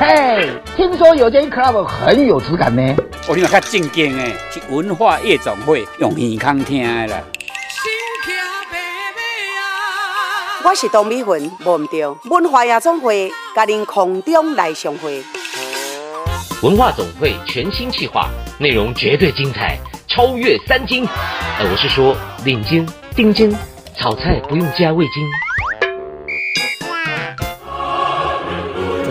嘿，听说有间 club 很有质感呢。我听较正经诶，是文化夜总会用耳康听的啦。我是董美云，忘唔掉文化夜总会，甲您空中来相会。文化总会全新企划，内容绝对精彩，超越三金。呃，我是说领金、丁金，炒菜不用加味精。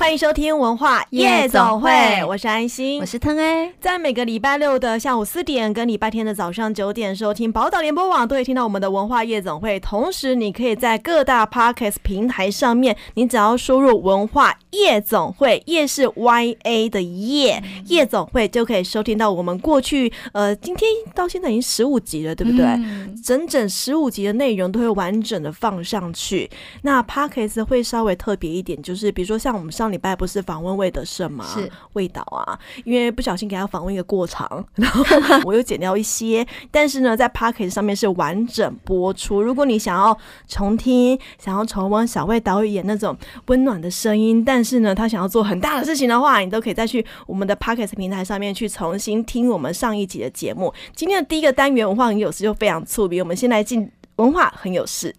欢迎收听文化夜总会，我是安心，我是腾 A，在每个礼拜六的下午四点跟礼拜天的早上九点收听宝岛联播网，都可以听到我们的文化夜总会。同时，你可以在各大 Podcast 平台上面，你只要输入“文化夜总会”，夜是 Y A 的夜，夜总会就可以收听到我们过去呃，今天到现在已经十五集了，对不对？嗯、整整十五集的内容都会完整的放上去。那 Podcast 会稍微特别一点，就是比如说像我们上礼。拜不是访问魏德胜吗？是魏导啊，因为不小心给他访问一个过长，然后我又剪掉一些。但是呢，在 Podcast 上面是完整播出。如果你想要重听，想要重温小魏导演那种温暖的声音，但是呢，他想要做很大的事情的话，你都可以再去我们的 Podcast 平台上面去重新听我们上一集的节目。今天的第一个单元文化很有事就非常粗鄙，我们先来进文化很有事。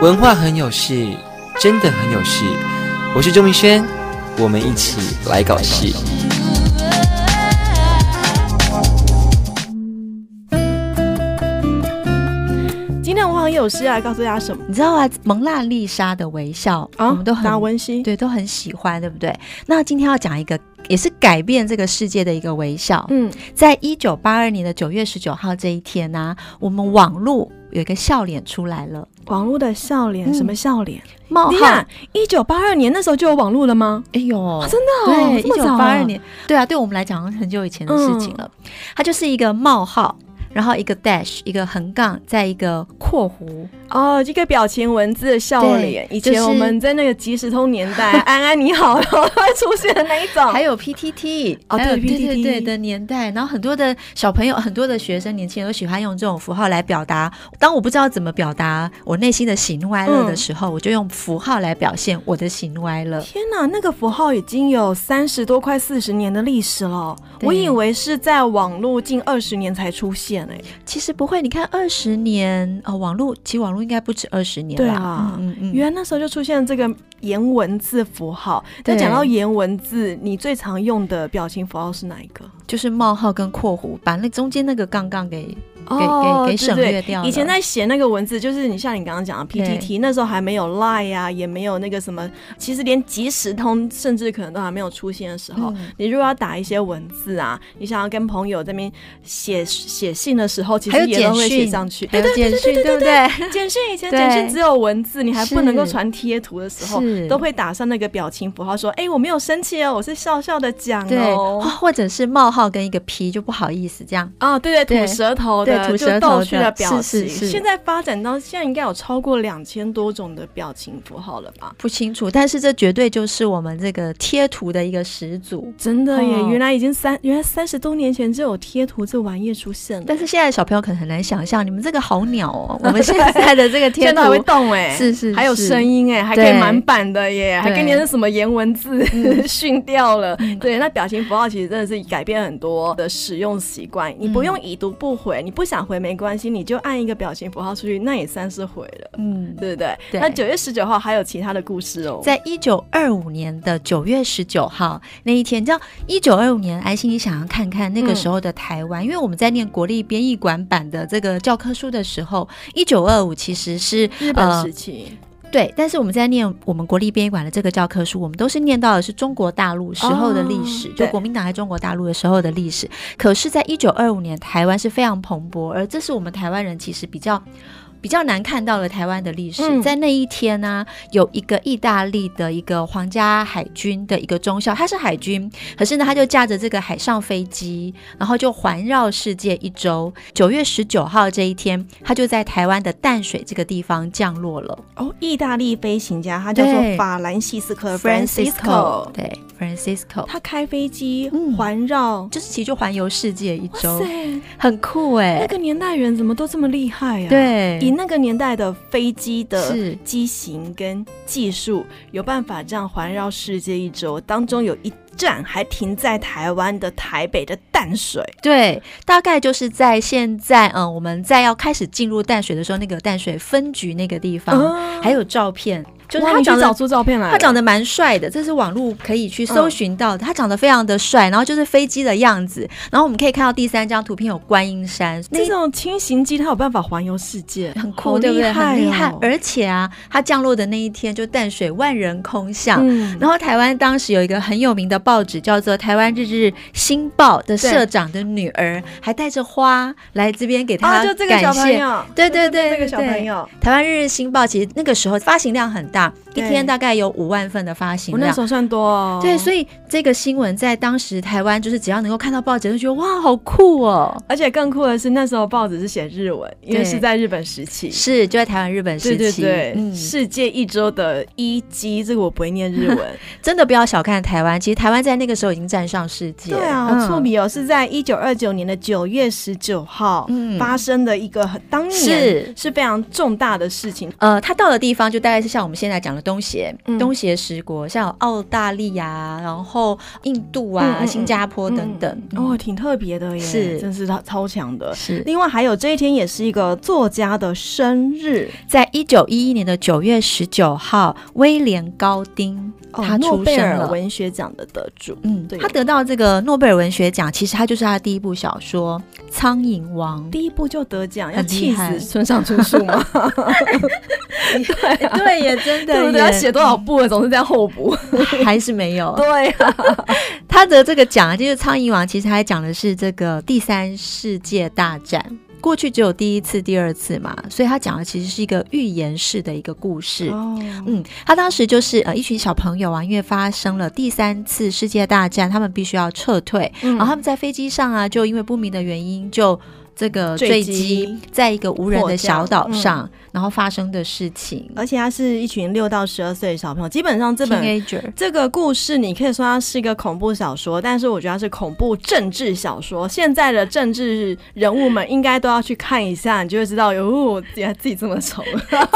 文化很有事，真的很有事。我是周明轩，我们一起来搞事。今天文化很有事啊，告诉大家什么？你知道啊，蒙娜丽莎的微笑，哦、我们都很温馨，对，都很喜欢，对不对？那今天要讲一个，也是改变这个世界的一个微笑。嗯，在一九八二年的九月十九号这一天呢、啊，我们网络有一个笑脸出来了。网络的笑脸，什么笑脸？冒号！一九八二年那时候就有网络了吗？哎呦，啊、真的、哦？对，一九八二年，对啊，对我们来讲很久以前的事情了。嗯、它就是一个冒号。然后一个 dash，一个横杠，再一个括弧哦，一个表情文字的笑脸。以前我们在那个即时通年代，安安你好，然后会出现的那一种。还有 PTT，哦对对对对的年代，然后很多的小朋友，很多的学生，年轻人都喜欢用这种符号来表达。当我不知道怎么表达我内心的喜怒哀乐的时候，我就用符号来表现我的喜怒哀乐。天哪，那个符号已经有三十多快四十年的历史了，我以为是在网络近二十年才出现。其实不会，你看二十年哦，网络其实网络应该不止二十年了。对啊，嗯嗯，原来那时候就出现这个颜文字符号。但讲到颜文字，你最常用的表情符号是哪一个？就是冒号跟括弧，把那中间那个杠杠给。给给给省略掉。以前在写那个文字，就是你像你刚刚讲的 PTT，那时候还没有 Line 啊，也没有那个什么，其实连即时通甚至可能都还没有出现的时候，你如果要打一些文字啊，你想要跟朋友这边写写信的时候，其实也都会写上去。对对对对对对，简讯以前简讯只有文字，你还不能够传贴图的时候，都会打上那个表情符号，说：“哎，我没有生气哦，我是笑笑的讲哦。”或者是冒号跟一个 P 就不好意思这样。啊，对对，吐舌头的。吐舌头的表情，现在发展到现在应该有超过两千多种的表情符号了吧？不清楚，但是这绝对就是我们这个贴图的一个始祖，真的耶！原来已经三，原来三十多年前就有贴图这玩意出现了。但是现在小朋友可能很难想象，你们这个好鸟哦！我们现 在的这个贴图还会动哎，是是，还有声音哎，还可以满版的耶，还跟你是什么颜文字 训掉了。对，那表情符号其实真的是改变很多的使用习惯，你不用已读不回，你不想回没关系。你就按一个表情符号出去，那也算是回了，嗯，对不对？对。那九月十九号还有其他的故事哦，在一九二五年的九月十九号那一天，叫一九二五年，安心，你想要看看那个时候的台湾？嗯、因为我们在念国立编译馆版的这个教科书的时候，一九二五其实是日本时期。呃对，但是我们在念我们国立编译馆的这个教科书，我们都是念到的是中国大陆时候的历史，哦、就国民党在中国大陆的时候的历史。可是，在一九二五年，台湾是非常蓬勃，而这是我们台湾人其实比较比较难看到了台湾的历史。嗯、在那一天呢、啊，有一个意大利的一个皇家海军的一个中校，他是海军，可是呢，他就驾着这个海上飞机，然后就环绕世界一周。九月十九号这一天，他就在台湾的淡水这个地方降落了。哦，意大利飞行家，他叫做法兰西斯科 Francisco，对，Francisco，他开飞机环绕，就是其实就环游世界一周，很酷哎。那个年代人怎么都这么厉害啊？对，以那个年代的飞机的机型跟技术，有办法这样环绕世界一周，当中有一站还停在台湾的台北的淡水。对，大概就是在现在，嗯，我们在要开始进入淡水的时候，那个淡水分局那个地方，嗯、还有照片。就是他长得找出照片来，他长得蛮帅的，这是网络可以去搜寻到的。嗯、他长得非常的帅，然后就是飞机的样子。然后我们可以看到第三张图片有观音山，这种轻型机它有办法环游世界，很酷，对不对？很厉害。而且啊，它降落的那一天就淡水万人空巷。嗯、然后台湾当时有一个很有名的报纸叫做《台湾日日新报》的社长的女儿，还带着花来这边给他感谢。啊、就这个小朋友，对对对，这个小朋友。台湾日日新报其实那个时候发行量很大。一天大概有五万份的发行量，我那时候算多哦。对，所以这个新闻在当时台湾，就是只要能够看到报纸，就觉得哇，好酷哦！而且更酷的是，那时候报纸是写日文，因为是在日本时期，是就在台湾日本时期。对对对，嗯、世界一周的一机，这个我不会念日文，真的不要小看台湾。其实台湾在那个时候已经站上世界。对啊，好出名哦，是在一九二九年的九月十九号嗯发生的一个很当年是是非常重大的事情。呃，他到的地方就大概是像我们现在讲的。东协，东协十国，像有澳大利亚，然后印度啊，嗯、新加坡等等，哦，挺特别的耶，是，真是超超强的。是，另外还有这一天也是一个作家的生日，在一九一一年的九月十九号，威廉高丁。他诺贝尔文学奖的得主，嗯，对，他得到这个诺贝尔文学奖，其实他就是他第一部小说《苍蝇王》，第一部就得奖，要气死村上春树吗？对 对，也真的，对不对？要写多少部了，总是这样候补，还是没有。对啊，他得这个奖，就是《苍蝇王》，其实还讲的是这个第三世界大战。过去只有第一次、第二次嘛，所以他讲的其实是一个预言式的一个故事。哦，嗯，他当时就是呃一群小朋友啊，因为发生了第三次世界大战，他们必须要撤退，嗯、然后他们在飞机上啊，就因为不明的原因就。这个坠机在一个无人的小岛上，嗯、然后发生的事情，而且他是一群六到十二岁的小朋友。基本上这本 Teenager 这个故事，你可以说它是一个恐怖小说，但是我觉得它是恐怖政治小说。现在的政治人物们应该都要去看一下，你就会知道，哟，原来自己这么丑，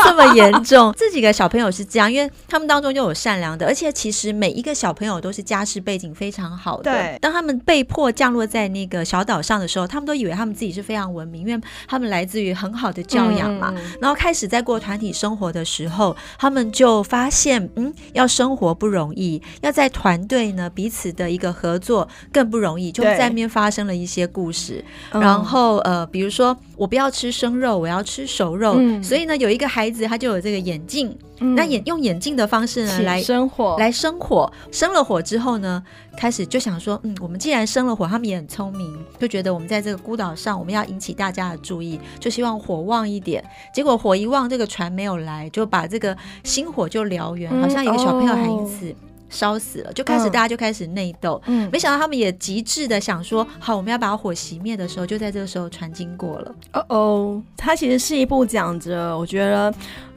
这么严重。这几个小朋友是这样，因为他们当中就有善良的，而且其实每一个小朋友都是家世背景非常好的。对，当他们被迫降落在那个小岛上的时候，他们都以为他们自己是非常。非常文明，因为他们来自于很好的教养嘛。嗯、然后开始在过团体生活的时候，他们就发现，嗯，要生活不容易，要在团队呢彼此的一个合作更不容易，就在那边发生了一些故事。然后呃，比如说我不要吃生肉，我要吃熟肉，嗯、所以呢，有一个孩子他就有这个眼镜。嗯、那眼用眼镜的方式呢来生火，来生火，生了火之后呢，开始就想说，嗯，我们既然生了火，他们也很聪明，就觉得我们在这个孤岛上，我们要引起大家的注意，就希望火旺一点。结果火一望，这个船没有来，就把这个星火就燎原，嗯、好像有个小朋友还因此烧死了，就开始大家就开始内斗。嗯，没想到他们也极致的想说，好，我们要把火熄灭的时候，就在这个时候船经过了。哦哦，它其实是一部讲着，我觉得。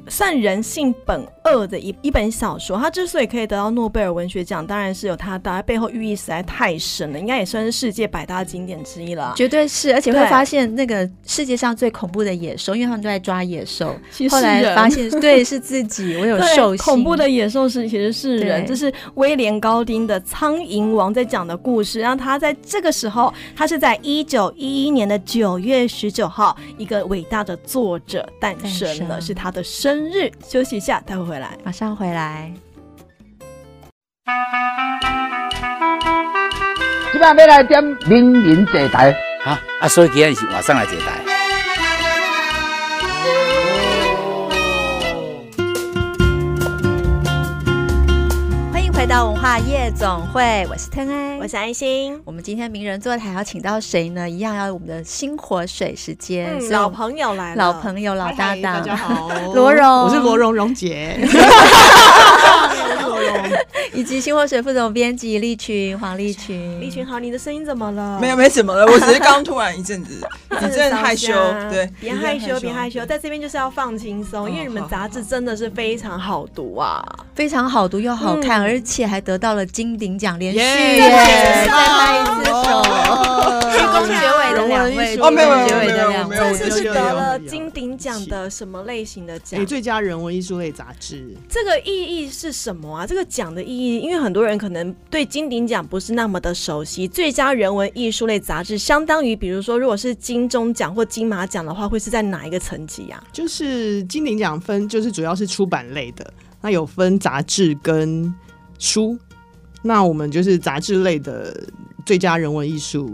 算人性本恶的一一本小说，它之所以可以得到诺贝尔文学奖，当然是有它的背后寓意实在太深了，应该也算是世界百大经典之一了。绝对是，而且会发现那个世界上最恐怖的野兽，因为他们都在抓野兽。后来发现，对，是自己，我有兽性。恐怖的野兽是其实是人，这是威廉高丁的《苍蝇王》在讲的故事。然后他在这个时候，他是在一九一一年的九月十九号，一个伟大的作者诞生了，是他的生。生日，休息一下，待会回来，马上回来。今晚要来点名人坐台，啊啊，所以今天是晚上来坐台。到文化夜总会，我是腾爱，我是安心。我们今天名人座谈要请到谁呢？一样要我们的新火水时间，嗯、老朋友来了，老朋友老搭档，大家好，罗荣，我是罗荣荣姐。以及新活水副总编辑利群黄利群，利群好，你的声音怎么了？没有，没什么了，我只是刚突然一阵子，一阵害羞，对，别害羞，别害羞，在这边就是要放轻松，因为你们杂志真的是非常好读啊，非常好读又好看，而且还得到了金鼎奖连续，再拍一次手，鞠躬结尾的两位，哦，没有，没有，没有，没有，这次是得了金鼎奖的什么类型的奖？最佳人文艺术类杂志，这个意义是什么啊？这个奖的意义，因为很多人可能对金鼎奖不是那么的熟悉。最佳人文艺术类杂志相当于，比如说，如果是金钟奖或金马奖的话，会是在哪一个层级啊？就是金鼎奖分，就是主要是出版类的，那有分杂志跟书。那我们就是杂志类的最佳人文艺术。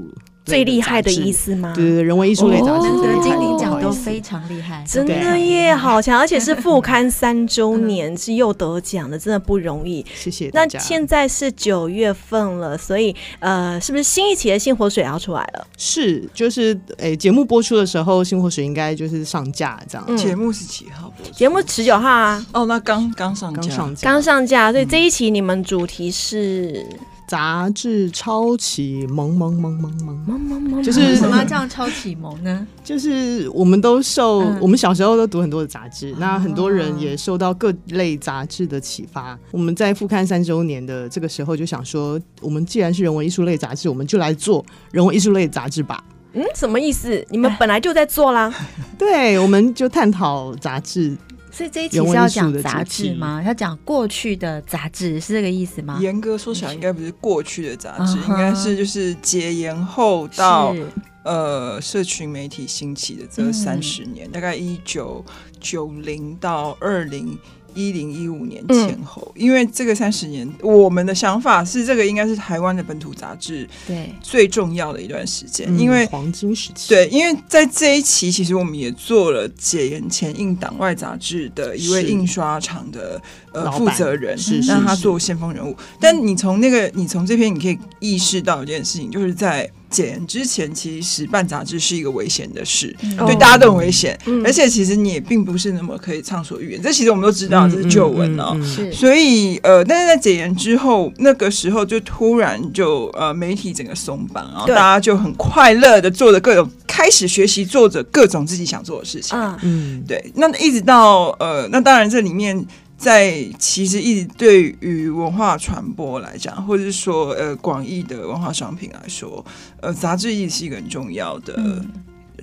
最厉害的意思吗？对对对，人文艺术类杂志得金鼎奖都非常厉害，真的耶，好强！而且是复刊三周 年，是又得奖的，真的不容易。谢谢。那现在是九月份了，所以呃，是不是新一期的新活水要出来了？是，就是诶，节目播出的时候，新活水应该就是上架这样。节目是几号？节目十九号啊。哦，那刚刚上架，刚上架。所以这一期你们主题是。杂志超启蒙蒙蒙蒙蒙蒙蒙蒙，就是什么叫超启蒙呢？就是我们都受，我们小时候都读很多的杂志，那很多人也受到各类杂志的启发。我们在复刊三周年的这个时候，就想说，我们既然是人文艺术类杂志，我们就来做人文艺术类杂志吧。嗯，什么意思？你们本来就在做啦？对，我们就探讨杂志。所以这一期是要讲杂志吗？要讲过去的杂志是这个意思吗？严格说起来，应该不是过去的杂志，应该是就是解严后到呃社群媒体兴起的这三十年，大概一九九零到二零。一零一五年前后，嗯、因为这个三十年，我们的想法是，这个应该是台湾的本土杂志对。最重要的一段时间，因为黄金时期。对，因为在这一期，其实我们也做了解严前印党外杂志的一位印刷厂的呃负责人，是让他做先锋人物。但你从那个，你从这篇，你可以意识到一件事情，就是在。解严之前，其实办杂志是一个危险的事，嗯、对大家都很危险。嗯、而且其实你也并不是那么可以畅所欲言。这其实我们都知道，这是旧闻哦。所以呃，但是在解严之后，那个时候就突然就呃，媒体整个松绑，然后大家就很快乐的做着各种，开始学习做着各种自己想做的事情。嗯，对。那一直到呃，那当然这里面。在其实一直对于文化传播来讲，或者是说呃广义的文化商品来说，呃杂志亦是一个很重要的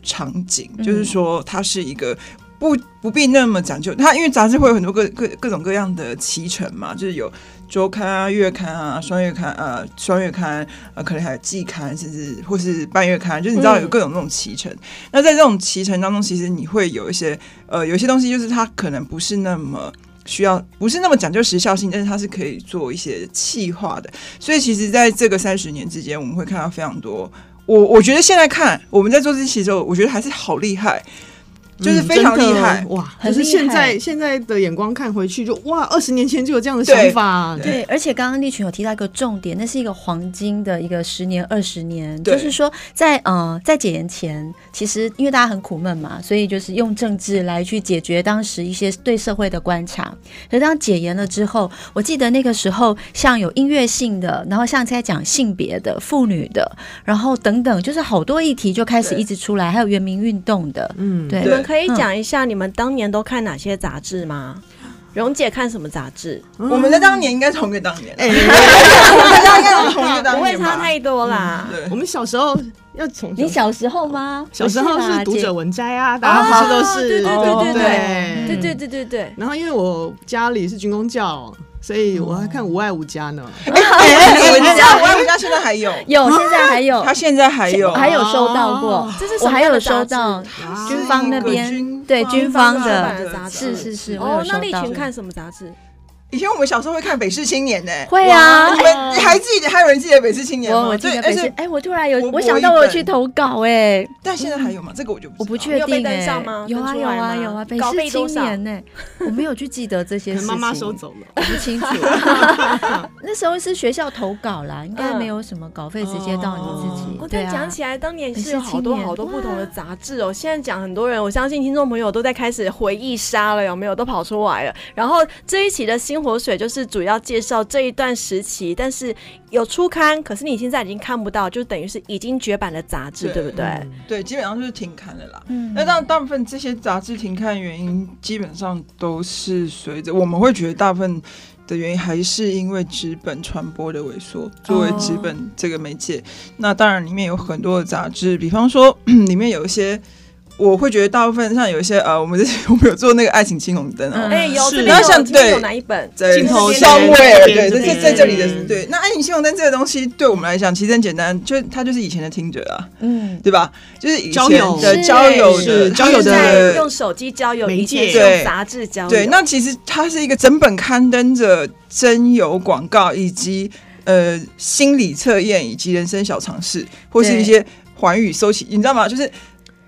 场景，嗯、就是说它是一个不不必那么讲究。它因为杂志会有很多各各各种各样的期程嘛，就是有周刊啊、月刊啊、双月刊啊、双月刊啊，可能还有季刊，甚至或是半月刊，就是你知道有各种那种期程。嗯、那在这种期程当中，其实你会有一些呃有些东西，就是它可能不是那么。需要不是那么讲究时效性，但是它是可以做一些气化的。所以其实在这个三十年之间，我们会看到非常多。我我觉得现在看我们在做这期的时候，我觉得还是好厉害。就是非常厉害哇！可是现在现在的眼光看回去就，就哇，二十年前就有这样的想法。对，对，而且刚刚立群有提到一个重点，那是一个黄金的一个十年、二十年，就是说在呃在解严前，其实因为大家很苦闷嘛，所以就是用政治来去解决当时一些对社会的观察。可是当解严了之后，我记得那个时候像有音乐性的，然后像在讲性别的、妇女的，然后等等，就是好多议题就开始一直出来，还有原民运动的，嗯，对。对可以讲一下你们当年都看哪些杂志吗？蓉姐看什么杂志？我们在当年应该同一个当年，不会差太多啦。我们小时候要从你小时候吗？小时候是读者文摘啊，大家不是都是？对对对对对对对对对对。然后因为我家里是军工教。所以我还看《无爱无家》呢。哎，你知道《无爱无家》现在还有？有，现在还有。他现在还有，还有收到过。就是我还有收到军方那边对军方的杂志，是是是。哦，那立群看什么杂志？以前我们小时候会看《北市青年》呢，会啊，你们还记得？还有人记得《北市青年》吗？我记得北市。哎，我突然有，我我想到我有去投稿哎，但现在还有吗？这个我就我不确定哎，有啊有啊有啊，北市青年呢，我没有去记得这些事情，妈妈收走了，我不清楚。那时候是学校投稿啦，应该没有什么稿费直接到你自己。对，讲起来当年是有好多好多不同的杂志哦。现在讲很多人，我相信听众朋友都在开始回忆杀了，有没有？都跑出来了。然后这一期的新活水就是主。要介绍这一段时期，但是有初刊，可是你现在已经看不到，就等于是已经绝版的杂志，对，对不对？嗯、对，基本上就是停刊了啦。嗯，那当大部分这些杂志停刊原因，基本上都是随着我们会觉得大部分的原因还是因为纸本传播的萎缩，作为纸本这个媒介。哦、那当然里面有很多的杂志，比方说 里面有一些。我会觉得大部分像有一些呃，我们 我们有做那个爱情青红灯啊，哎有，然后像对。哪一本？镜头双位，对，在在这里的对。那爱情青红灯这个东西对我们来讲其实很简单，就它就是以前的听者啊，嗯，对吧？就是以前的交友。的交友的。用手机交友，以前用杂志交友。对，那其实它是一个整本刊登着真友广告，以及呃心理测验，以及人生小常识，或是一些环宇搜奇，你知道吗？就是。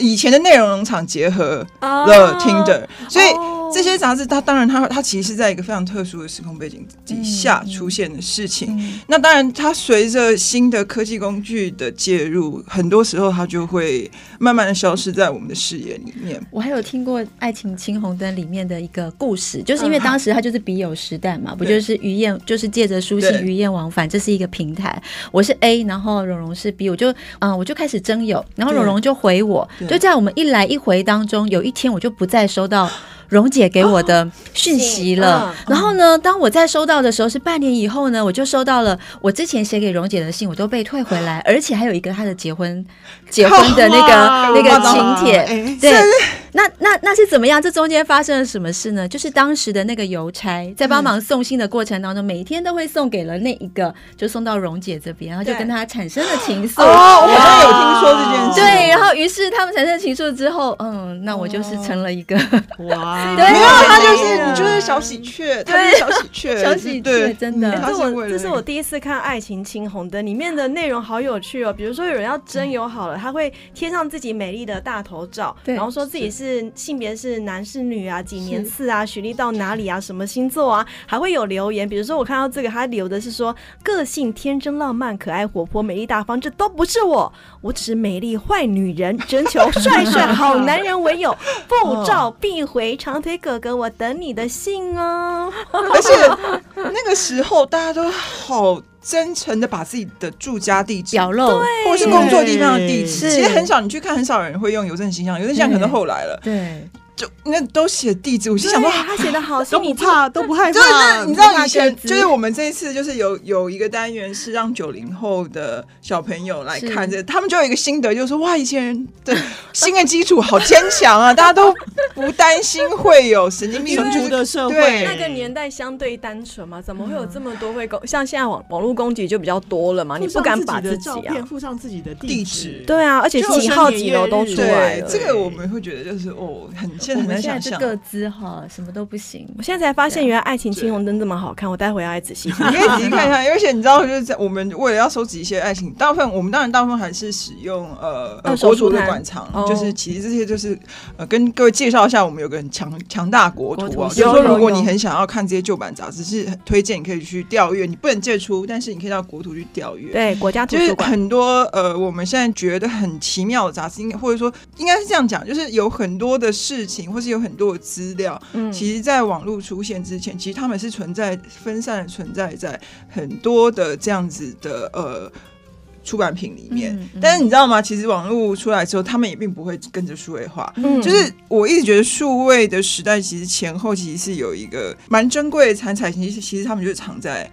以前的内容农场结合了 Tinder，所以。这些杂志，它当然它，它它其实是在一个非常特殊的时空背景底下出现的事情。嗯嗯、那当然，它随着新的科技工具的介入，很多时候它就会慢慢的消失在我们的视野里面。我还有听过《爱情青红灯》里面的一个故事，就是因为当时它就是笔友时代嘛，嗯、不就是鱼雁，就是借着书信鱼雁往返，这是一个平台。我是 A，然后蓉蓉是 B，我就嗯，我就开始征友，然后蓉蓉就回我，就在我们一来一回当中，有一天我就不再收到。蓉姐给我的讯息了，然后呢，当我在收到的时候是半年以后呢，我就收到了我之前写给蓉姐的信，我都被退回来，而且还有一个她的结婚结婚的那个那个请帖，对，那那那是怎么样？这中间发生了什么事呢？就是当时的那个邮差在帮忙送信的过程当中，每一天都会送给了那一个，就送到蓉姐这边，然后就跟她产生了情愫。哦，我好像有听说这件事。对，然后于是他们产生情愫之后，嗯，那我就是成了一个哇。对，没有，他就是你就是小喜鹊，他是小喜鹊，小喜鹊，真的。这我这是我第一次看《爱情青红灯》，里面的内容好有趣哦。比如说有人要真友好了，他会贴上自己美丽的大头照，然后说自己是。性别是男是女啊，几年次啊，学历到哪里啊，什么星座啊，还会有留言。比如说我看到这个，他留的是说个性天真浪漫、可爱活泼、美丽大方，这都不是我，我只是美丽坏女人，征求帅帅好男人为友，不照必回长腿哥哥，我等你的信哦。而且那个时候，大家都好真诚的把自己的住家地址表露，或是工作地方的地址。其实很少，你去看，很少人会用邮政信箱，邮政信箱可能后来了。对。就那都写地址，我就想说他写的好，都不怕，都不害怕。就是你知道以前，就是我们这一次就是有有一个单元是让九零后的小朋友来看这，他们就有一个心得，就是说哇，以前人的心的基础好坚强啊，大家都不担心会有神经病的社会。那个年代相对单纯嘛，怎么会有这么多会攻？像现在网网络攻击就比较多了嘛，你不敢把自己啊附上自己的地址，对啊，而且几号几楼都出来了。这个我们会觉得就是哦，很。现在很想象，个资哈，什么都不行。我现在才发现，原来《爱情青红灯》这么好看，我待会要来仔细看。你可以仔细看一下，而且你知道，就是在我们为了要收集一些爱情，大部分我们当然大部分还是使用呃国图的馆藏，就是其实这些就是呃跟各位介绍一下，我们有个很强强大国图啊。就是说，如果你很想要看这些旧版杂志，是很推荐你可以去调阅，你不能借出，但是你可以到国图去调阅。对，国家图书馆很多呃，我们现在觉得很奇妙的杂志，应该或者说应该是这样讲，就是有很多的事情，或是有很多的。资料，嗯，其实，在网络出现之前，其实他们是存在分散的存在在很多的这样子的呃出版品里面。嗯嗯、但是你知道吗？其实网络出来之后，他们也并不会跟着数位化。嗯，就是我一直觉得数位的时代，其实前后其实是有一个蛮珍贵的残彩，其实其实他们就是藏在。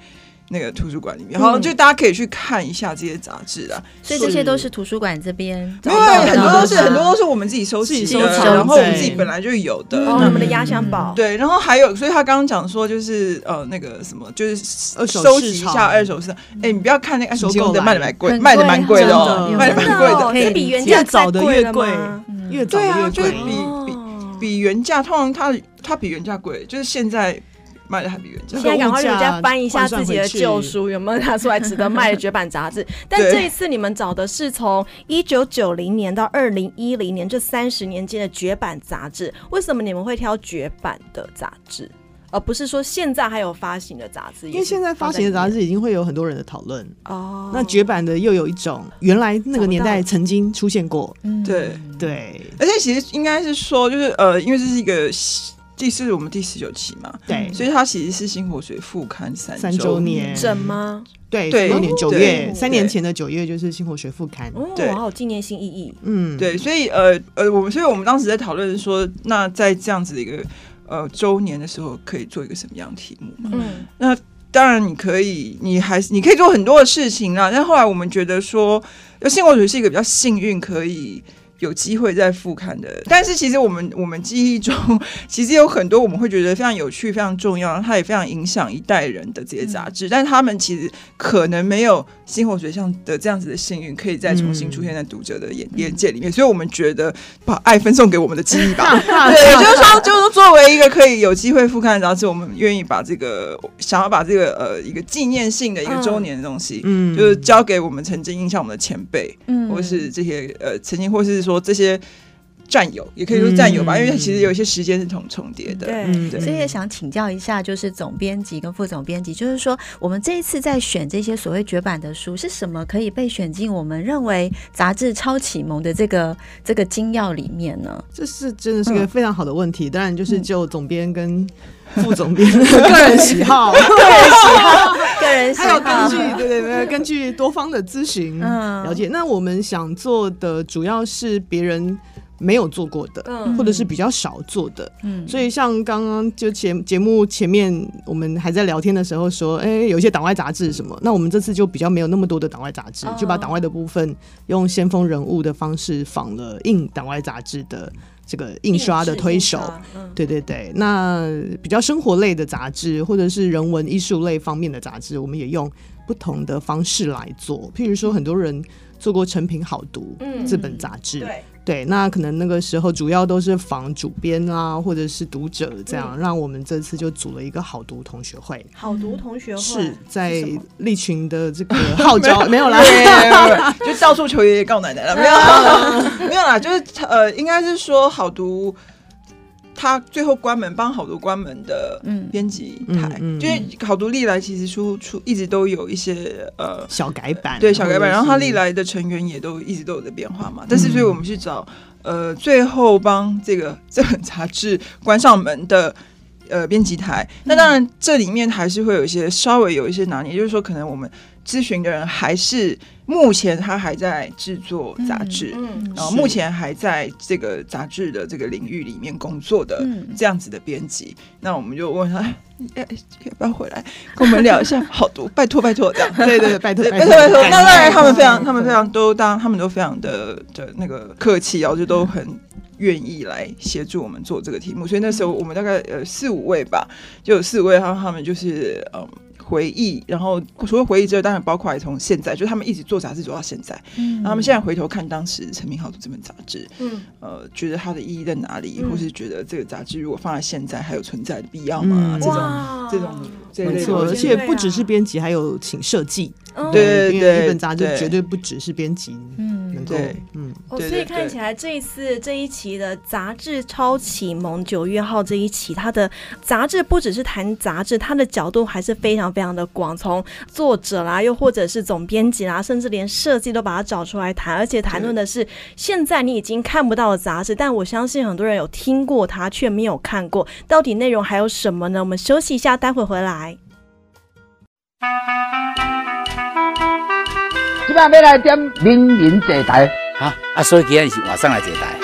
那个图书馆里面，好像就大家可以去看一下这些杂志啊。所以这些都是图书馆这边，没有很多都是很多都是我们自己收集的，然后我们自己本来就有的，我们的压箱宝。对，然后还有，所以他刚刚讲说，就是呃那个什么，就是二手收集一下二手市场。哎，你不要看那个二手购的卖的蛮贵，卖的蛮贵的哦，卖的蛮贵的，可以比原价早的越贵，越早越贵，就是比比比原价，通常它它比原价贵，就是现在。卖的还比原价。现在赶快人家翻一下自己的旧书，有没有拿出来值得卖的绝版杂志？但这一次你们找的是从一九九零年到二零一零年这三十年间的绝版杂志，为什么你们会挑绝版的杂志？而不是说现在还有发行的杂志，因为现在发行的杂志已经会有很多人的讨论哦。那绝版的又有一种，原来那个年代曾经出现过，对对。而且其实应该是说，就是呃，因为这是一个第四我们第十九期嘛，对，所以它其实是《星火水》复刊三三周年整吗？对，三周年九月，三年前的九月就是《星火水》复刊，对，好有纪念性意义。嗯，对，所以呃呃，我们所以我们当时在讨论说，那在这样子的一个。呃，周年的时候可以做一个什么样的题目嘛？嗯，那当然你可以，你还是你可以做很多的事情啦。但后来我们觉得说，新火水是一个比较幸运，可以。有机会再复刊的，但是其实我们我们记忆中，其实有很多我们会觉得非常有趣、非常重要，它也非常影响一代人的这些杂志，嗯、但他们其实可能没有星火水上的这样子的幸运，可以再重新出现在读者的眼眼界里面，嗯、所以我们觉得把爱分送给我们的记忆吧。对，也就是说，就是作为一个可以有机会复刊的杂志，我们愿意把这个想要把这个呃一个纪念性的一个周年的东西，嗯，就是交给我们曾经影响我们的前辈，嗯，或是这些呃曾经或是。说这些战友也可以说战友吧，嗯、因为其实有一些时间是重重叠的。对，所以也想请教一下，就是总编辑跟副总编辑，就是说我们这一次在选这些所谓绝版的书，是什么可以被选进我们认为杂志超启蒙的这个这个精要里面呢？这是真的是个非常好的问题。嗯、当然，就是就总编跟 副总编 个人喜好，个人喜好，个人喜好，还有根据对对对，根据多方的咨询了解。那我们想做的主要是别人没有做过的，嗯、或者是比较少做的。嗯，所以像刚刚就前节目前面我们还在聊天的时候说，哎、欸，有一些党外杂志什么，那我们这次就比较没有那么多的党外杂志，就把党外的部分用先锋人物的方式仿了印党外杂志的。这个印刷的推手，嗯、对对对，那比较生活类的杂志，或者是人文艺术类方面的杂志，我们也用不同的方式来做。譬如说，很多人做过《成品好读》这本杂志，嗯、对。那可能那个时候主要都是防主编啊，或者是读者这样，嗯、让我们这次就组了一个好读同学会。好读同学会是在利群的这个号召 没有啦，就到处求爷爷告奶奶了，没有啦，没有啦，就是呃，应该是说好读。他最后关门，帮好读关门的编辑台，嗯嗯嗯、就是好读历来其实出出一直都有一些呃小改版，对小改版，然后他历来的成员也都一直都有在变化嘛。但是，所以我们去找呃最后帮这个这本杂志关上门的呃编辑台，那当然这里面还是会有一些稍微有一些拿捏，就是说可能我们。咨询的人还是目前他还在制作杂志，嗯嗯、然后目前还在这个杂志的这个领域里面工作的这样子的编辑，嗯、那我们就问他，要不要回来跟我们聊一下？好多，拜托拜托，这样，对对对，拜托拜托拜托。那当然，他们非常，他们非常都当，他们都非常的的那个客气，然后就都很愿意来协助我们做这个题目。所以那时候我们大概呃四五位吧，就有四五位，然后他们就是嗯。回忆，然后除了回忆之外，当然包括从现在，就是他们一直做杂志做到现在，嗯，然后他们现在回头看当时《陈明浩的》这本杂志，嗯，呃，觉得它的意义在哪里，嗯、或是觉得这个杂志如果放在现在还有存在的必要吗？嗯、这种这种没错，而且不只是编辑，还有请设计。对对对，一本杂志绝对不只是编辑，嗯，能够，嗯，哦，所以看起来这一次这一期的杂志超启蒙九月号这一期，它的杂志不只是谈杂志，它的角度还是非常非常的广，从作者啦，又或者是总编辑啦，甚至连设计都把它找出来谈，而且谈论的是现在你已经看不到的杂志，但我相信很多人有听过它，却没有看过，到底内容还有什么呢？我们休息一下，待会回来。今晚要来点名人坐台，哈啊，所以今天是晚上来坐台。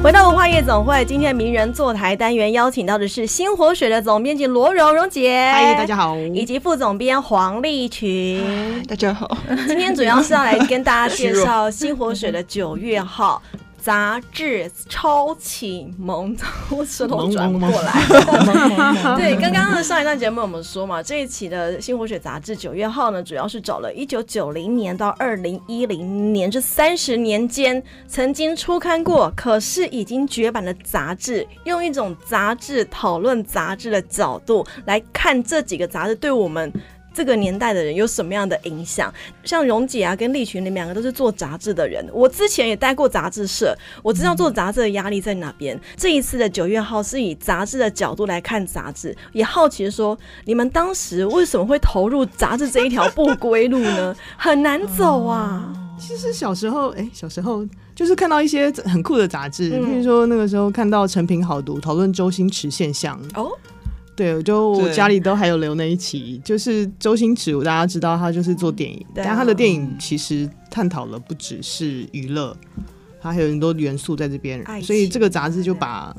回到文化夜总会，今天名人坐台单元邀请到的是新火水的总编辑罗荣荣姐，嗨，大家好，以及副总编黄丽群，大家好。今天主要是要来跟大家 介绍新火水的九月号。杂志超启蒙，我舌头转不过来。对，刚刚的上一段节目我们说嘛，这一期的《新活水》杂志九月号呢，主要是找了一九九零年到二零一零年这三十年间曾经出刊过，可是已经绝版的杂志，用一种杂志讨论杂志的角度来看这几个杂志对我们。这个年代的人有什么样的影响？像蓉姐啊，跟丽群，你们两个都是做杂志的人。我之前也待过杂志社，我知道做杂志的压力在哪边。嗯、这一次的九月号是以杂志的角度来看杂志，也好奇说，你们当时为什么会投入杂志这一条不归路呢？很难走啊。嗯、其实小时候，哎，小时候就是看到一些很酷的杂志，比如、嗯、说那个时候看到《成品好读》讨论周星驰现象哦。对，我就我家里都还有留那一期，就是周星驰，大家知道他就是做电影，但他的电影其实探讨了不只是娱乐，他还有很多元素在这边，所以这个杂志就把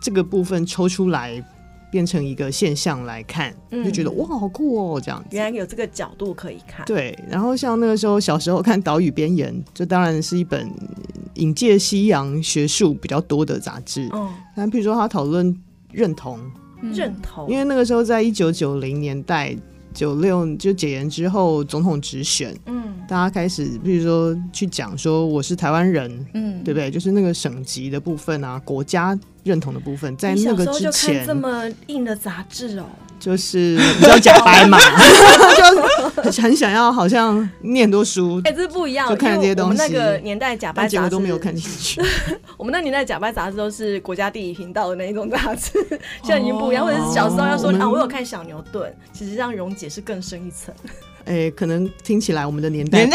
这个部分抽出来，变成一个现象来看，就觉得哇，好酷哦，这样子。原来有这个角度可以看。对，然后像那个时候小时候看《岛屿边缘》，这当然是一本引介西洋学术比较多的杂志。嗯，但比如说他讨论认同。认同，因为那个时候在一九九零年代九六就解严之后，总统直选，嗯，大家开始，比如说去讲说我是台湾人，嗯，对不对？就是那个省级的部分啊，国家认同的部分，在那个之前，这么硬的杂志哦。就是你知道假白嘛，就很想要好像念很多书，哎、欸，这是不一样。就看这些东西，我们那个年代假白杂志都没有看进去。我们那年代假白杂志都是国家地理频道的那一种杂志，现在已经不一样。或者是小时候要说、哦、啊，我有看小牛顿，其实让蓉姐是更深一层。哎、欸，可能听起来我们的年代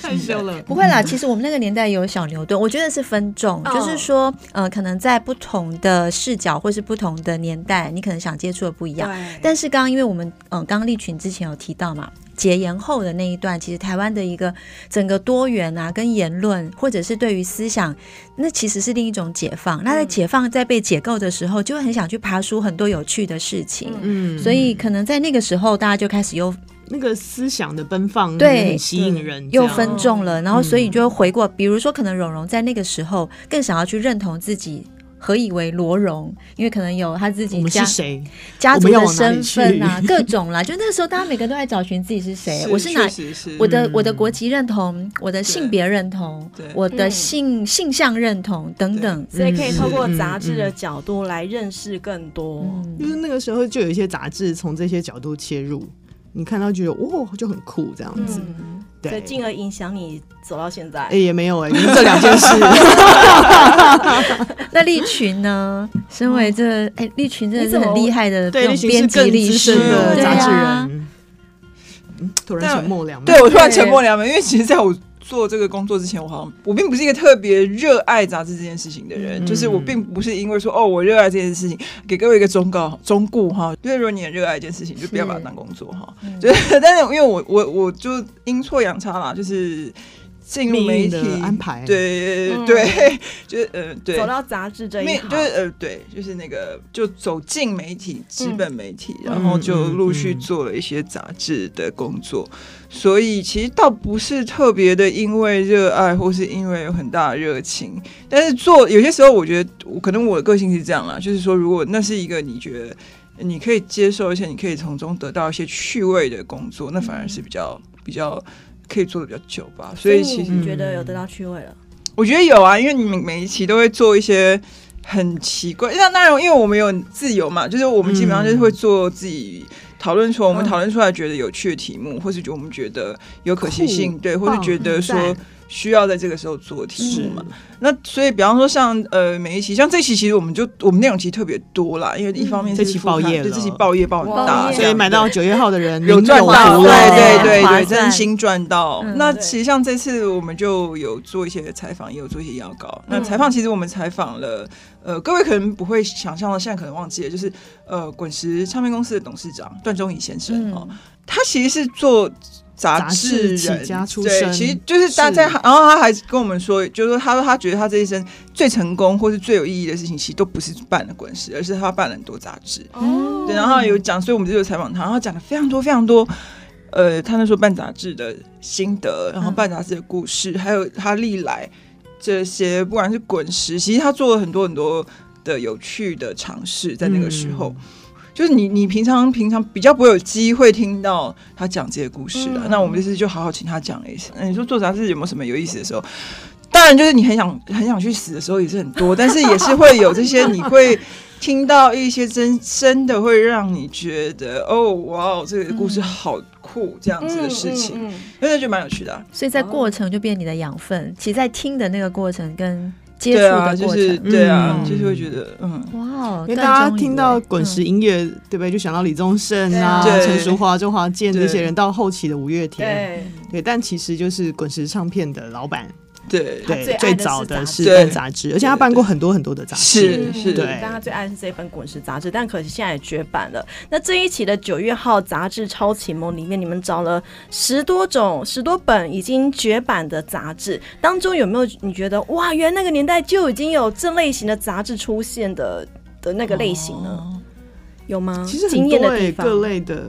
太 羞了。不会啦，其实我们那个年代有小牛顿，我觉得是分众，哦、就是说，呃，可能在不同的视角或是不同的年代，你可能想接触的不一样。对但是刚刚因为我们，嗯、呃，刚刚立群之前有提到嘛。解严后的那一段，其实台湾的一个整个多元啊，跟言论，或者是对于思想，那其实是另一种解放。那在解放在被解构的时候，就会很想去爬书很多有趣的事情。嗯，所以可能在那个时候，大家就开始又那个思想的奔放，对，很吸引人，又分众了。然后，所以就会回过，比如说，可能蓉蓉在那个时候更想要去认同自己。何以为罗荣？因为可能有他自己家家族的身份啊，各种啦。就那个时候，大家每个都在找寻自己是谁。是我是哪？是我的我的国籍认同，我的性别认同，我的性性向认同等等。所以可以透过杂志的角度来认识更多。就是那个时候，就有一些杂志从这些角度切入，你看到觉得哦，就很酷这样子。对，进而影响你走到现在。哎，也没有哎，就是这两件事。那利群呢？身为这哎，立群真的是很厉害的，对，编辑历史的杂志人。嗯，突然沉默两秒。对，我突然沉默两秒，因为其实在我。做这个工作之前，我好像我并不是一个特别热爱杂志这件事情的人，嗯、就是我并不是因为说哦，我热爱这件事情，给各位一个忠告忠告哈，就是如果你很热爱一件事情，就不要把它当工作哈。就是，但是因为我我我就阴错阳差啦，就是。进入媒体安排，对对，就是呃，对，走到杂志这一行，就是呃，对，就是那个，就走进媒体，资本媒体，然后就陆续做了一些杂志的工作，所以其实倒不是特别的因为热爱，或是因为有很大的热情，但是做有些时候，我觉得可能我的个性是这样啦，就是说，如果那是一个你觉得你可以接受，而且你可以从中得到一些趣味的工作，那反而是比较比较。可以做的比较久吧，所以其实你觉得有得到趣味了？我觉得有啊，因为你们每一期都会做一些很奇怪，那当然，因为我们有自由嘛，就是我们基本上就是会做自己讨论出我们讨论出来觉得有趣的题目，或是觉得我们觉得有可行性，对，或是觉得说。需要在这个时候做题目嘛？那所以，比方说像呃每一期，像这期其实我们就我们内容其实特别多啦，因为一方面是这期报业了，这期报业报很大，所以买到九月号的人有赚到，对对对对，真心赚到。嗯、那其实像这次我们就有做一些采访，也有做一些邀稿。嗯、那采访其实我们采访了，呃，各位可能不会想象的，现在可能忘记了，就是呃滚石唱片公司的董事长段忠仪先生哦，嗯、他其实是做。杂志人起家出身，对，其实就是大家，然后他还跟我们说，就是说，他说他觉得他这一生最成功或是最有意义的事情，其实都不是办了滚石，而是他办了很多杂志。哦，对，然后有讲，所以我们就有采访他，然后讲了非常多非常多，呃，他那时候办杂志的心得，然后办杂志的故事，还有他历来这些不管是滚石，其实他做了很多很多的有趣的尝试，在那个时候，嗯、就是你你平常平常比较不会有机会听到他讲这些故事的。嗯、那我们这次就好好请他讲一下。那你说做杂志有没有什么有意思的时候？当然，就是你很想很想去死的时候也是很多，但是也是会有这些，你会听到一些真真的会让你觉得哦哇，这个故事好酷这样子的事情，真的就蛮有趣的、啊。所以在过程就变你的养分，其实在听的那个过程跟接触的过程，就是对啊，就是会觉得嗯。哇，因为大家听到滚石音乐，对不对？就想到李宗盛啊、陈淑桦、周华健这些人，到后期的五月天，对，但其实就是滚石唱片的老板。对对，最早的是本杂志，而且他办过很多很多的杂志，是是。对，但他最爱的是这本《滚石》杂志，但可惜现在也绝版了。那这一期的九月号杂志《超启蒙》里面，你们找了十多种、十多本已经绝版的杂志，当中有没有你觉得哇，原来那个年代就已经有这类型的杂志出现的的那个类型呢？哦、有吗？其实很多诶，各类的。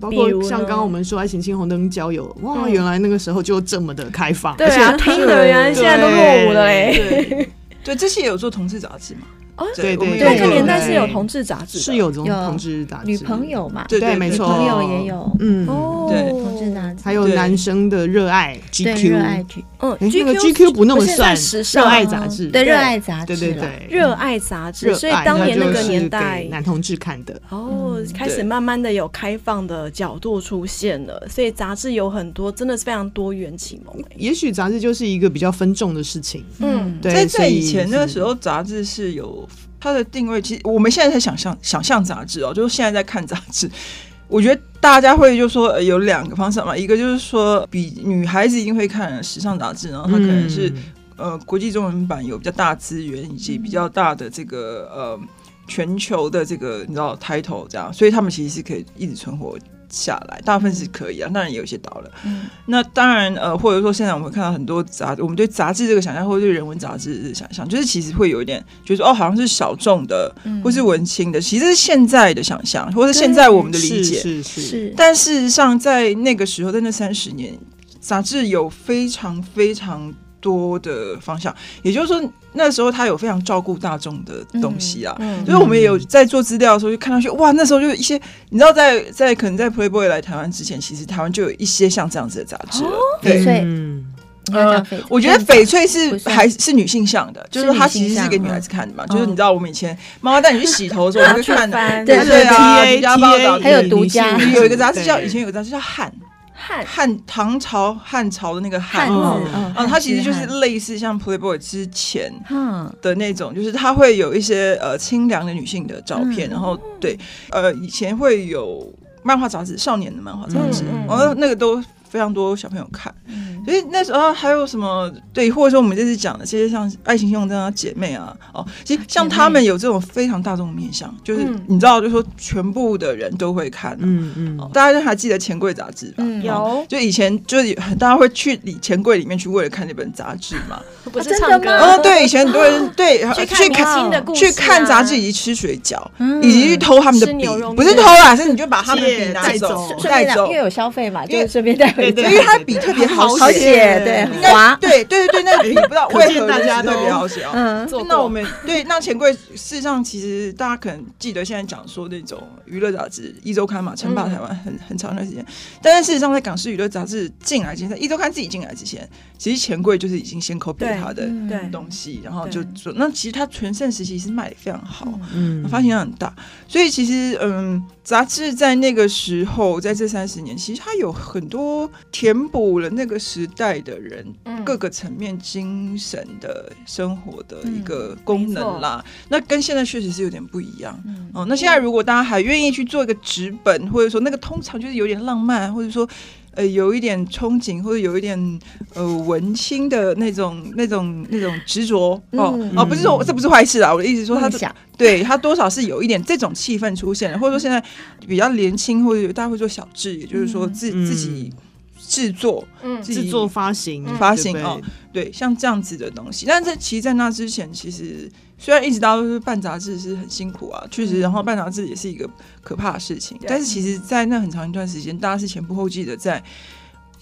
包括像刚刚我们说爱情青红灯交友，哇，原来那个时候就这么的开放，对啊，听的原来现在都落伍了嘞。对，这些也有做同志杂志嘛？哦，对对对，那个年代是有同志杂志，是有这种同志杂志，女朋友嘛？对对，没错，朋友也有，嗯，对，同志杂志，还有男生的热爱 GQ，热爱 G，嗯，GQ 不那么算时尚，热爱杂志，对，热爱杂志，对对对，热爱杂志，所以当年那个年代男同志看的，哦，开始慢慢的有开放的角度出现了，所以杂志有很多，真的是非常多元启蒙。也许杂志就是一个比较分众的事情，嗯，对，在在以前那个时候，杂志是有。它的定位其实我们现在在想象想象杂志哦，就是现在在看杂志，我觉得大家会就说有两个方向嘛，一个就是说比女孩子一定会看时尚杂志，然后她可能是、嗯、呃国际中文版有比较大资源以及比较大的这个呃全球的这个你知道 title 这样，所以他们其实是可以一直存活下来，大部分是可以啊，当然也有些倒了。嗯，那当然呃，或者说现在我们看到很多杂，我们对杂志这个想象，或者对人文杂志的想象，就是其实会有一点，就是说哦，好像是小众的，或是文青的，其实是现在的想象，或者现在我们的理解是是是。但事实上，在那个时候，在那三十年，杂志有非常非常多的方向，也就是说。那时候他有非常照顾大众的东西啊，嗯嗯、所以我们也有在做资料的时候就看到去，哇，那时候就有一些，你知道在，在在可能在 Playboy 来台湾之前，其实台湾就有一些像这样子的杂志了。哦、对，嗯，呃，我觉得翡翠是还是女性向的，就是它其实是给女孩子看的嘛。就是你知道，我们以前妈妈带你去洗头的时候，你会看的，对对啊，独家报道，还有独家，有一个杂志叫以前有个杂志叫汉。汉。汉唐朝汉朝的那个汉，嗯，它其实就是类似像 Playboy 之前的那种，就是它会有一些呃清凉的女性的照片，然后对，呃，以前会有漫画杂志，少年的漫画杂志，然后那个都非常多小朋友看。所以那时候还有什么对，或者说我们这次讲的这些像爱情信用啊、姐妹啊，哦，其实像他们有这种非常大众的面向，就是你知道，就是说全部的人都会看，嗯嗯，大家都还记得钱柜杂志吧？有，就以前就是大家会去里钱柜里面去为了看那本杂志嘛，不是唱歌哦，对，以前很多人对去看去看杂志以及吃水饺，以及去偷他们的笔，不是偷啦，是你就把他们的笔拿走带走，因为有消费嘛，就顺便带回家，因为他笔特别好写。写对滑，对对对对，那个笔不知道为何大家特别好写啊。嗯，那我们对那钱柜，事实上其实大家可能记得现在讲说那种娱乐杂志《一周刊》嘛，称霸台湾很很长一段时间。但是事实上，在港式娱乐杂志进来之前，在《一周刊》自己进来之前，其实钱柜就是已经先 copy 他的东西，然后就说那其实他全盛时期是卖的非常好，嗯，发行量很大。所以其实嗯，杂志在那个时候，在这三十年，其实它有很多填补了那个时。时代的人，各个层面精神的生活的一个功能啦，嗯、那跟现在确实是有点不一样。嗯，哦，那现在如果大家还愿意去做一个纸本，或者说那个通常就是有点浪漫，或者说呃有一点憧憬，或者有一点呃文青的那种、那种、那种执着哦、嗯、哦，不是说这不是坏事啊，我的意思说他想对他多少是有一点这种气氛出现，或者说现在比较年轻，或者大家会做小志，也就是说自、嗯、自己。制作，嗯，制作发行，发行哦，对，像这样子的东西。但是其实，在那之前，其实虽然一直大家都是办杂志是很辛苦啊，确实，然后办杂志也是一个可怕的事情。但是，其实，在那很长一段时间，大家是前仆后继的在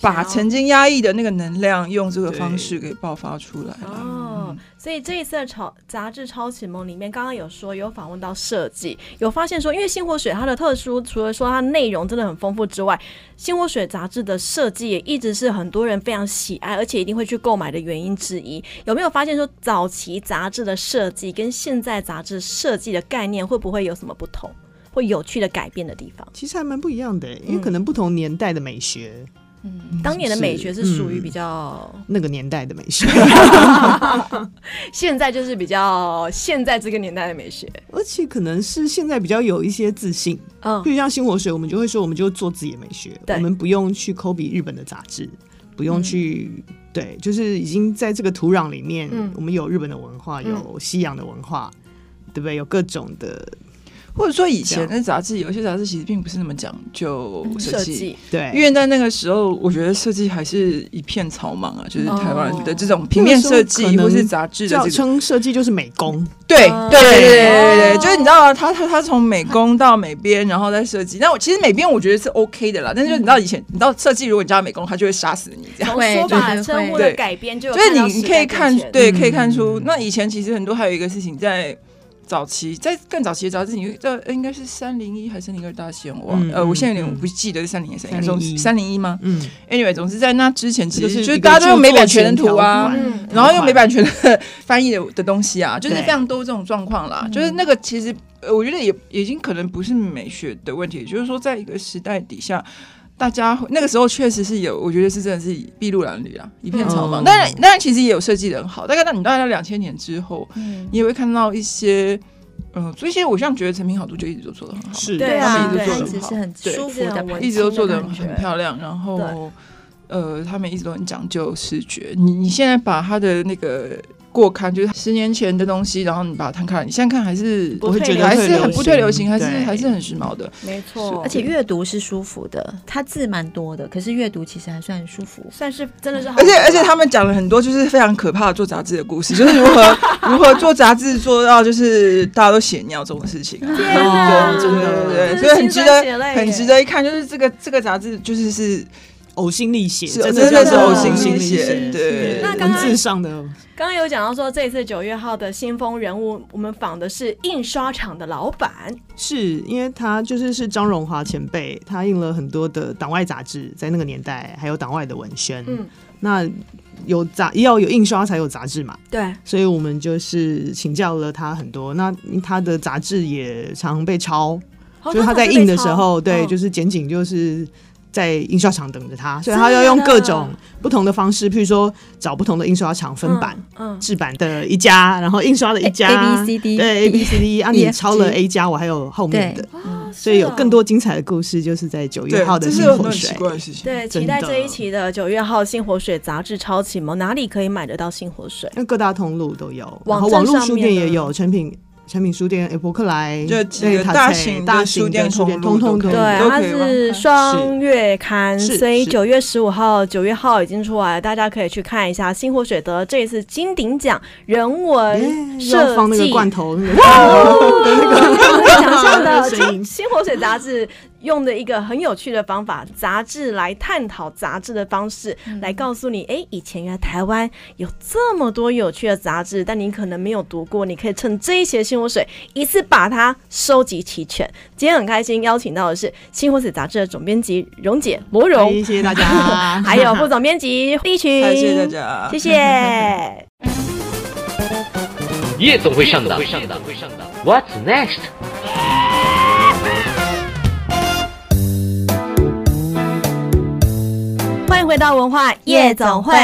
把曾经压抑的那个能量用这个方式给爆发出来哦。所以这一次的超杂志《超启蒙》里面，刚刚有说有访问到设计，有发现说，因为《星火水》它的特殊，除了说它内容真的很丰富之外，《星火水》杂志的设计也一直是很多人非常喜爱，而且一定会去购买的原因之一。有没有发现说，早期杂志的设计跟现在杂志设计的概念会不会有什么不同，会有趣的改变的地方？其实还蛮不一样的，因为可能不同年代的美学。嗯，当年的美学是属于比较、嗯、那个年代的美学，现在就是比较现在这个年代的美学，而且可能是现在比较有一些自信。嗯，比如像新火水，我们就会说，我们就做自己的美学，我们不用去 copy 日本的杂志，不用去、嗯、对，就是已经在这个土壤里面，嗯、我们有日本的文化，有西洋的文化，嗯、对不对？有各种的。或者说以前的杂志，有些杂志其实并不是那么讲究设计，对，因为在那个时候，我觉得设计还是一片草莽啊，就是台湾人的这种平面设计或是杂志的这个。称设计就是美工，对对对对对，就是你知道他他他从美工到美编，然后再设计。那我其实美编我觉得是 OK 的啦，但是就你知道以前你知道设计，如果你叫美工，他就会杀死你这样。从说法称呼的改编就所以你你可以看对可以看出，那以前其实很多还有一个事情在。早期在更早期的杂志，你这应该是三零一还是三零二大仙？我忘了、嗯、呃，我现在有点不记得是三零一三零一？三零一吗？嗯，anyway，总之在那之前，其实就是大家都用没版权的图啊，嗯、然后用没版权的翻译的的东西啊，就是非常多这种状况啦。就是那个其实，我觉得也已经可能不是美学的问题，就是说在一个时代底下。大家那个时候确实是有，我觉得是真的是筚路蓝缕啊，一片草莽。当然，当然其实也有设计的很好。大概到你大概到两千年之后，嗯，你也会看到一些，嗯，所以其实我像觉得成品好多就一直都做的很好，是，对啊，他们一直做的很好，很舒服的，一直都做的很漂亮。然后，呃，他们一直都很讲究视觉。你你现在把他的那个。过看就是十年前的东西，然后你把它摊开，你现在看还是我会觉得还是很不退流行，还是还是很时髦的，没错。而且阅读是舒服的，它字蛮多的，可是阅读其实还算舒服，算是真的是好。而且而且他们讲了很多就是非常可怕的做杂志的故事，就是如何 如何做杂志做到就是大家都血尿这种事情，对对对对，所以很值得很值得一看，就是这个这个杂志就是是。呕心沥血，真的是呕心沥血。对，那刚刚文字上的，刚刚有讲到说，这一次九月号的先锋人物，我们访的是印刷厂的老板，是因为他就是是张荣华前辈，他印了很多的党外杂志，在那个年代还有党外的文宣。嗯，那有杂要有印刷才有杂志嘛？对，所以我们就是请教了他很多。那他的杂志也常被抄，就是他在印的时候，对，就是剪辑就是。在印刷厂等着他，所以他要用各种不同的方式，譬如说找不同的印刷厂分版、制版的一家，然后印刷的一家，A B C D，对 A B C D，啊，你抄了 A 家，我还有后面的，所以有更多精彩的故事，就是在九月号的新活水。对，期待这一期的九月号新活水杂志超启蒙，哪里可以买得到新活水？那各大通路都有，然后网络书店也有成品。诚品书店、诶博客来，这几个大型大型书店通通都对，它是双月刊，所以九月十五号、九月号已经出来了，大家可以去看一下。星火水的这一次金鼎奖人文设计，那个罐头，那个想象的 星火水杂志。用的一个很有趣的方法，杂志来探讨杂志的方式，嗯、来告诉你，哎，以前原来台湾有这么多有趣的杂志，但你可能没有读过，你可以趁这一期的新活水一次把它收集齐全。今天很开心邀请到的是新活水杂志的总编辑蓉姐罗蓉，谢谢大家，还有副总编辑丽群，谢谢大家，谢谢。夜总会上档，What's next？回到文化夜总会，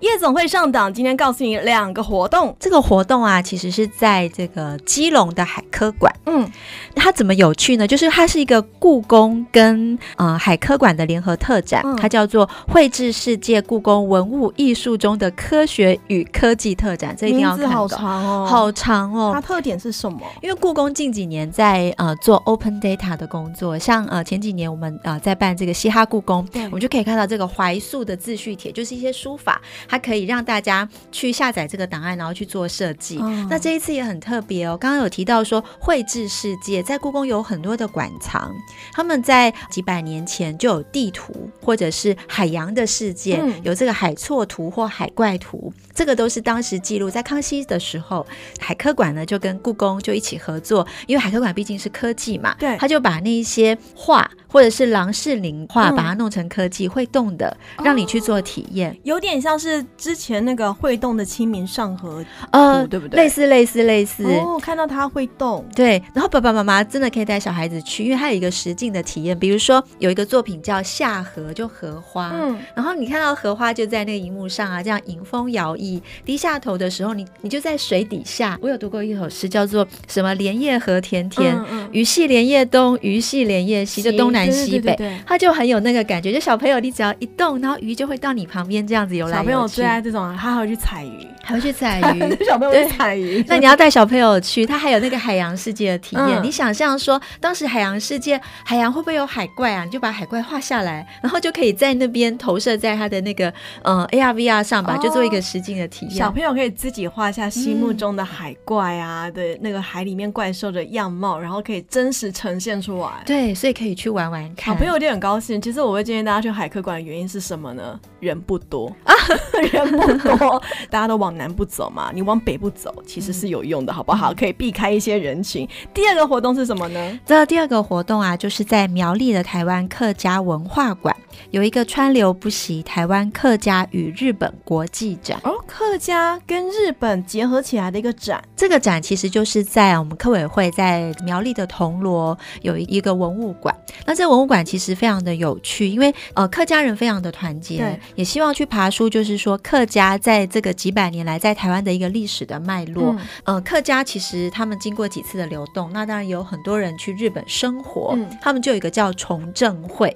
夜总会上档。今天告诉你两个活动。这个活动啊，其实是在这个基隆的海科馆。嗯，它怎么有趣呢？就是它是一个故宫跟呃海科馆的联合特展，嗯、它叫做《绘制世界：故宫文物艺术中的科学与科技特展》。这一定要看。好长哦，好长哦。它特点是什么？因为故宫近几年在呃做 open data 的工作，像呃前几年我们呃在办这个嘻哈故宫，对我们就可以看到这个怀。素的自序帖，就是一些书法，它可以让大家去下载这个档案，然后去做设计。哦、那这一次也很特别哦，刚刚有提到说绘制世界在故宫有很多的馆藏，他们在几百年前就有地图或者是海洋的世界，嗯、有这个海错图或海怪图，这个都是当时记录在康熙的时候，海科馆呢就跟故宫就一起合作，因为海科馆毕竟是科技嘛，对，他就把那一些画。或者是郎世宁画，把它弄成科技、嗯、会动的，让你去做体验，有点像是之前那个会动的《清明上河图》，呃，对不对？类似类似类似。哦，看到它会动。对，然后爸爸妈妈真的可以带小孩子去，因为它有一个实境的体验。比如说有一个作品叫《下荷》，就荷花。嗯。然后你看到荷花就在那个荧幕上啊，这样迎风摇曳，低下头的时候，你你就在水底下。我有读过一首诗，叫做什么“莲叶何田田，鱼戏莲叶东，鱼戏莲叶西”，就东南。西北，它就很有那个感觉。就小朋友，你只要一动，然后鱼就会到你旁边这样子游来游去。小朋友最爱这种，他还会去踩鱼，还会去采 鱼。小朋友去采鱼，那你要带小朋友去，他还有那个海洋世界的体验。嗯、你想象说，当时海洋世界，海洋会不会有海怪啊？你就把海怪画下来，然后就可以在那边投射在他的那个嗯 AR VR 上吧，就做一个实景的体验。小朋友可以自己画下心目中的海怪啊的那个海里面怪兽的样貌，然后可以真实呈现出来。对，所以可以去玩玩看。小朋友一定很高兴。其实我会建议大家去海科馆的原因是什么呢？人不多啊，人不多，大家都往南部走嘛，你往北部走其实是有用的，好不好？可以避开一些人群。第二个活动是什么呢？这第二个活动啊，就是在苗栗的台湾客家文化馆有一个川流不息台湾客家与日本国际展哦，客家跟日本结合起来的一个展。这个展其实就是在我们客委会在苗栗的铜锣有一个文物馆。那这文物馆其实非常的有趣，因为呃客家人非常的团结。对也希望去爬书，就是说客家在这个几百年来在台湾的一个历史的脉络。嗯、呃，客家其实他们经过几次的流动，那当然有很多人去日本生活，嗯、他们就有一个叫崇正会。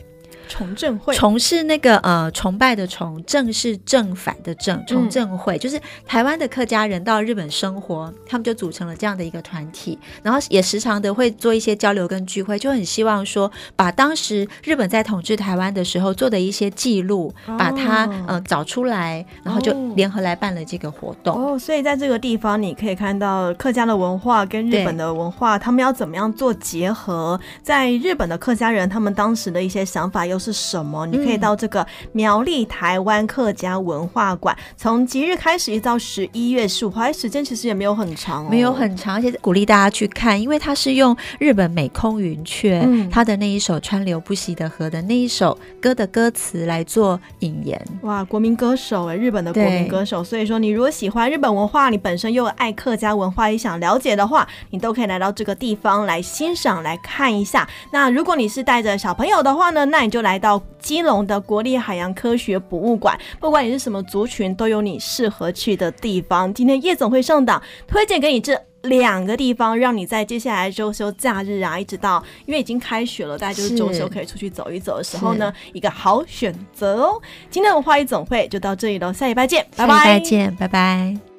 崇正会，崇是那个呃崇拜的崇，正是正反的正。崇正会、嗯、就是台湾的客家人到日本生活，他们就组成了这样的一个团体，然后也时常的会做一些交流跟聚会，就很希望说把当时日本在统治台湾的时候做的一些记录，哦、把它呃找出来，然后就联合来办了这个活动。哦，所以在这个地方你可以看到客家的文化跟日本的文化，他们要怎么样做结合？在日本的客家人他们当时的一些想法又是什么？你可以到这个苗栗台湾客家文化馆，从即日开始一直到十一月十五号，时间其实也没有很长，哦，没有很长，而且鼓励大家去看，因为它是用日本美空云雀，嗯、它的那一首川流不息的河的那一首歌的歌词来做引言。哇，国民歌手哎，日本的国民歌手，所以说你如果喜欢日本文化，你本身又爱客家文化，也想了解的话，你都可以来到这个地方来欣赏、来看一下。那如果你是带着小朋友的话呢，那你就来。到基隆的国立海洋科学博物馆，不管你是什么族群，都有你适合去的地方。今天夜总会上档推荐给你这两个地方，让你在接下来周休假日啊，一直到因为已经开学了，大家就是周休可以出去走一走的时候呢，一个好选择哦。今天的文化夜总会就到这里喽，下礼拜见，拜拜，下礼拜见，拜拜。